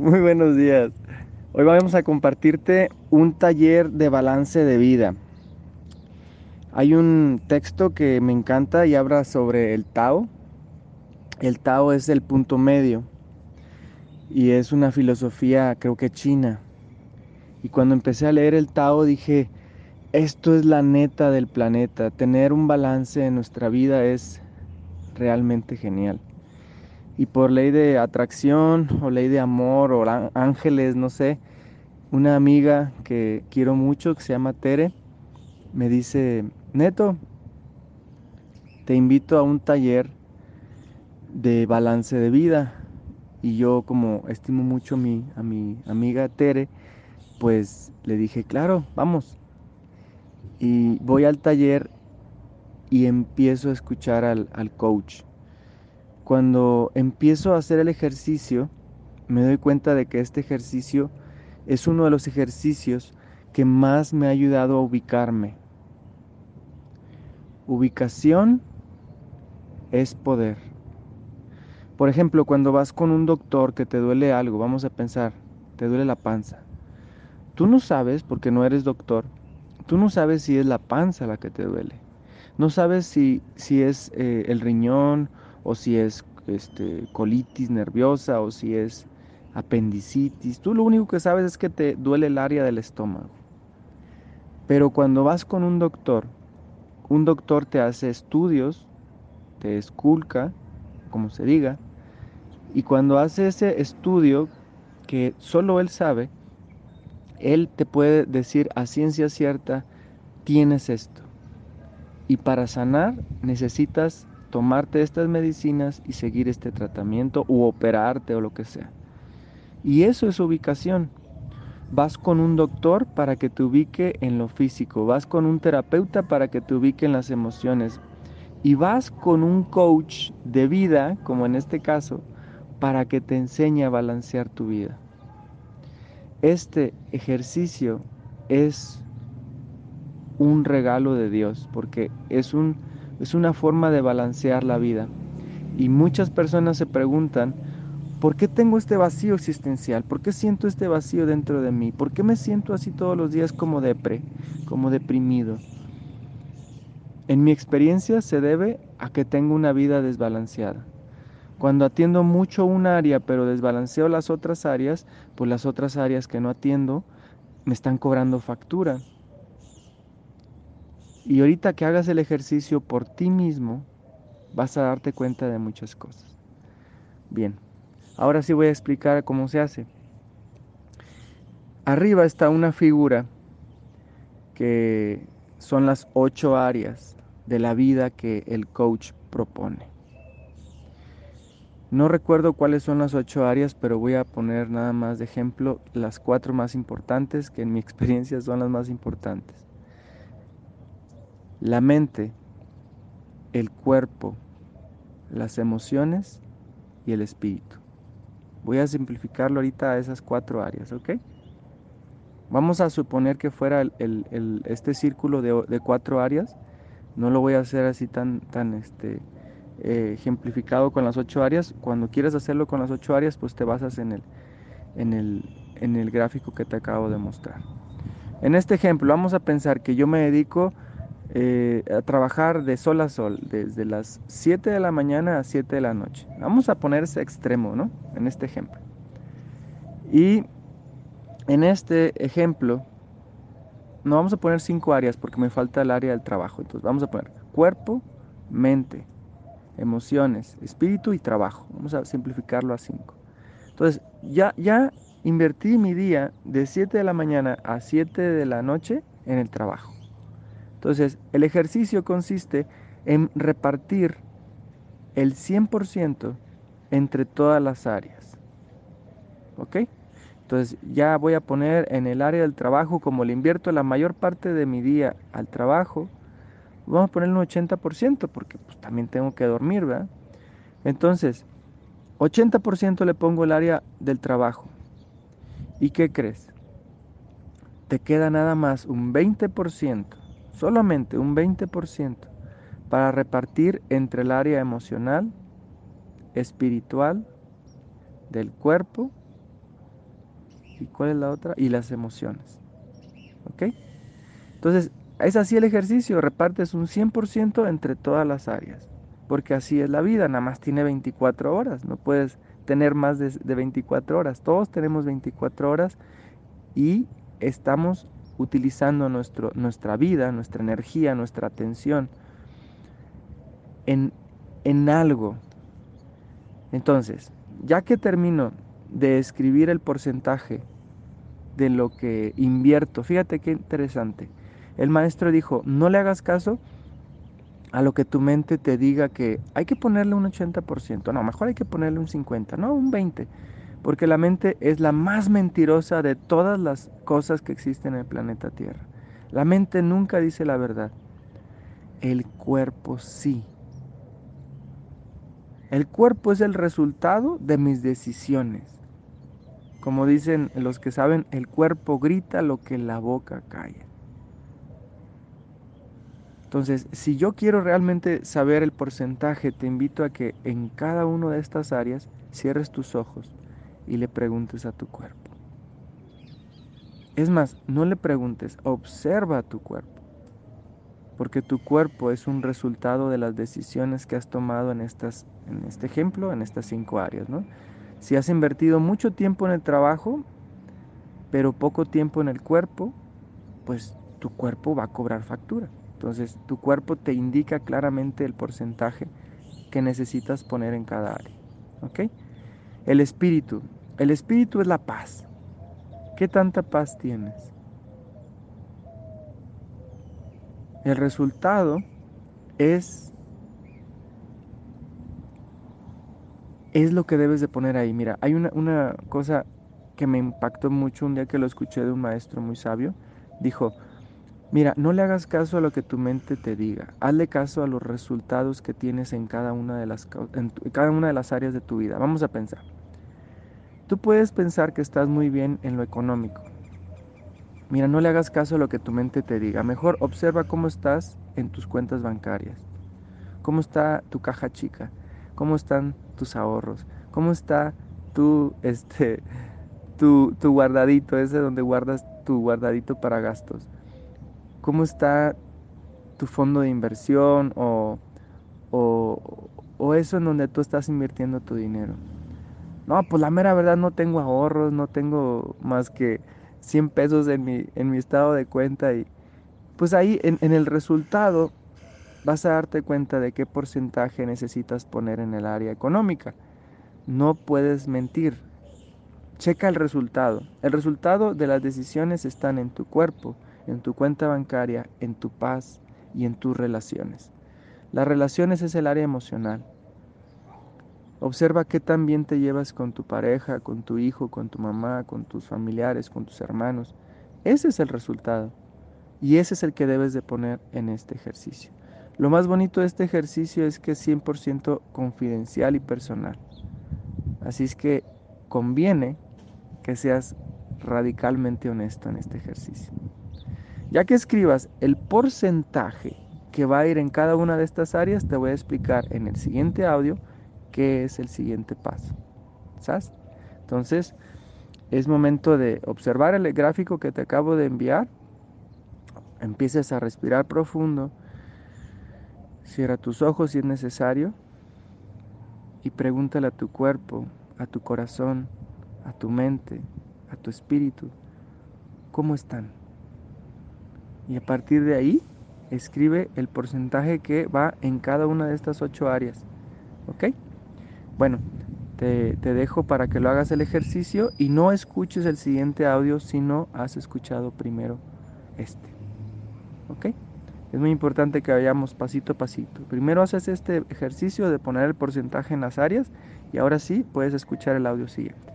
Muy buenos días. Hoy vamos a compartirte un taller de balance de vida. Hay un texto que me encanta y habla sobre el Tao. El Tao es el punto medio y es una filosofía creo que china. Y cuando empecé a leer el Tao dije, esto es la neta del planeta. Tener un balance en nuestra vida es realmente genial y por ley de atracción o ley de amor o ángeles, no sé, una amiga que quiero mucho, que se llama Tere, me dice, Neto, te invito a un taller de balance de vida. Y yo como estimo mucho a mi, a mi amiga Tere, pues le dije, claro, vamos. Y voy al taller y empiezo a escuchar al, al coach cuando empiezo a hacer el ejercicio, me doy cuenta de que este ejercicio es uno de los ejercicios que más me ha ayudado a ubicarme. Ubicación es poder. Por ejemplo, cuando vas con un doctor que te duele algo, vamos a pensar, te duele la panza. Tú no sabes, porque no eres doctor, tú no sabes si es la panza la que te duele. No sabes si, si es eh, el riñón o si es este, colitis nerviosa o si es apendicitis. Tú lo único que sabes es que te duele el área del estómago. Pero cuando vas con un doctor, un doctor te hace estudios, te esculca, como se diga, y cuando hace ese estudio que solo él sabe, él te puede decir a ciencia cierta, tienes esto. Y para sanar necesitas tomarte estas medicinas y seguir este tratamiento u operarte o lo que sea. Y eso es ubicación. Vas con un doctor para que te ubique en lo físico, vas con un terapeuta para que te ubique en las emociones y vas con un coach de vida, como en este caso, para que te enseñe a balancear tu vida. Este ejercicio es un regalo de Dios porque es un es una forma de balancear la vida. Y muchas personas se preguntan, ¿por qué tengo este vacío existencial? ¿Por qué siento este vacío dentro de mí? ¿Por qué me siento así todos los días como depre, como deprimido? En mi experiencia se debe a que tengo una vida desbalanceada. Cuando atiendo mucho un área pero desbalanceo las otras áreas, pues las otras áreas que no atiendo me están cobrando factura. Y ahorita que hagas el ejercicio por ti mismo, vas a darte cuenta de muchas cosas. Bien, ahora sí voy a explicar cómo se hace. Arriba está una figura que son las ocho áreas de la vida que el coach propone. No recuerdo cuáles son las ocho áreas, pero voy a poner nada más de ejemplo las cuatro más importantes, que en mi experiencia son las más importantes la mente, el cuerpo, las emociones y el espíritu. Voy a simplificarlo ahorita a esas cuatro áreas, ¿ok? Vamos a suponer que fuera este círculo de, cuatro áreas. No lo voy a hacer así tan, tan este, eh, ejemplificado con las ocho áreas. Cuando quieras hacerlo con las ocho áreas, pues te basas en el, en el, en el gráfico que te acabo de mostrar. En este ejemplo, vamos a pensar que yo me dedico eh, a trabajar de sol a sol, desde las 7 de la mañana a 7 de la noche. Vamos a poner ese extremo, ¿no? En este ejemplo. Y en este ejemplo, no vamos a poner cinco áreas porque me falta el área del trabajo. Entonces vamos a poner cuerpo, mente, emociones, espíritu y trabajo. Vamos a simplificarlo a cinco. Entonces ya, ya invertí mi día de 7 de la mañana a 7 de la noche en el trabajo. Entonces, el ejercicio consiste en repartir el 100% entre todas las áreas. ¿Ok? Entonces ya voy a poner en el área del trabajo, como le invierto la mayor parte de mi día al trabajo, vamos a poner un 80% porque pues, también tengo que dormir, ¿verdad? Entonces, 80% le pongo el área del trabajo. ¿Y qué crees? Te queda nada más un 20% solamente un 20% para repartir entre el área emocional, espiritual, del cuerpo ¿Y cuál es la otra? Y las emociones. ¿Ok? Entonces, es así el ejercicio, repartes un 100% entre todas las áreas, porque así es la vida, nada más tiene 24 horas, no puedes tener más de, 24 horas, todos tenemos 24 horas y estamos utilizando nuestro, nuestra vida, nuestra energía, nuestra atención en, en algo. Entonces, ya que termino de escribir el porcentaje de lo que invierto, fíjate qué interesante el maestro dijo, no le hagas caso a lo que tu mente te diga que hay que ponerle un 80%, no, mejor hay que ponerle un 50%, no, un 20%, porque la mente es la más mentirosa de todas las cosas que existen en el planeta Tierra. La mente nunca dice la verdad, el cuerpo sí. El cuerpo es el resultado de mis decisiones. Como dicen los que saben, el cuerpo grita lo que la boca calla. Entonces, si yo quiero realmente saber el porcentaje, te invito a que en cada una de estas áreas cierres tus ojos y le preguntes a tu cuerpo. Es más, no le preguntes, observa a tu cuerpo, porque tu cuerpo es un resultado de las decisiones que has tomado en, estas, en este ejemplo, en estas cinco áreas. ¿no? Si has invertido mucho tiempo en el trabajo, pero poco tiempo en el cuerpo, pues tu cuerpo va a cobrar factura. Entonces tu cuerpo te indica claramente el porcentaje que necesitas poner en cada área. ¿Ok? El espíritu. El espíritu es la paz. ¿Qué tanta paz tienes? El resultado es es lo que debes de poner ahí. Mira, hay una, una, cosa que me impactó mucho un día que lo escuché de un maestro muy sabio. Dijo, Mira, no le hagas caso a lo que tu mente te diga. Hazle caso a los resultados que tienes en cada una de las, en cada una de las áreas de tu vida. Vamos a pensar. Tú puedes pensar que estás muy bien en lo económico. Mira, no le hagas caso a lo que tu mente te diga. Mejor observa cómo estás en tus cuentas bancarias. ¿Cómo está tu caja chica? ¿Cómo están tus ahorros? ¿Cómo está tu, este, tu, tu guardadito, ese donde guardas tu guardadito para gastos? Cómo está tu fondo de inversión o, o, eso en donde tú estás invirtiendo tu dinero. No, pues la mera verdad no tengo ahorros, no tengo más que 100 pesos en mi, en mi estado de cuenta y pues ahí en, en el resultado vas a darte cuenta de qué porcentaje necesitas poner en el área económica. No puedes mentir. Checa el resultado. El resultado de las decisiones están en tu cuerpo en tu cuenta bancaria, en tu paz y en tus relaciones. Las relaciones es el área emocional. Observa qué tan bien te llevas con tu pareja, con tu hijo, con tu mamá, con tus familiares, con tus hermanos. Ese es el resultado. Y ese es el que debes de poner en este ejercicio. Lo más bonito de este ejercicio es que es 100% confidencial y personal. Así es que conviene que seas radicalmente honesto en este ejercicio. Ya que escribas el porcentaje que va a ir en cada una de estas áreas, te voy a explicar en el siguiente audio qué es el siguiente paso. ¿Sabes? Entonces, es momento de observar el gráfico que te acabo de enviar. Empieces a respirar profundo. Cierra tus ojos si es necesario y pregúntale a tu cuerpo, a tu corazón, a tu mente, a tu espíritu, ¿cómo están? y a partir de ahí escribe el porcentaje que va en cada una de estas ocho áreas. ¿Ok? Bueno, te, te, dejo para que lo hagas el ejercicio y no escuches el siguiente audio si no has escuchado primero este. ¿Ok? Es muy importante que vayamos pasito a pasito. Primero haces este ejercicio de poner el porcentaje en las áreas y ahora sí puedes escuchar el audio siguiente.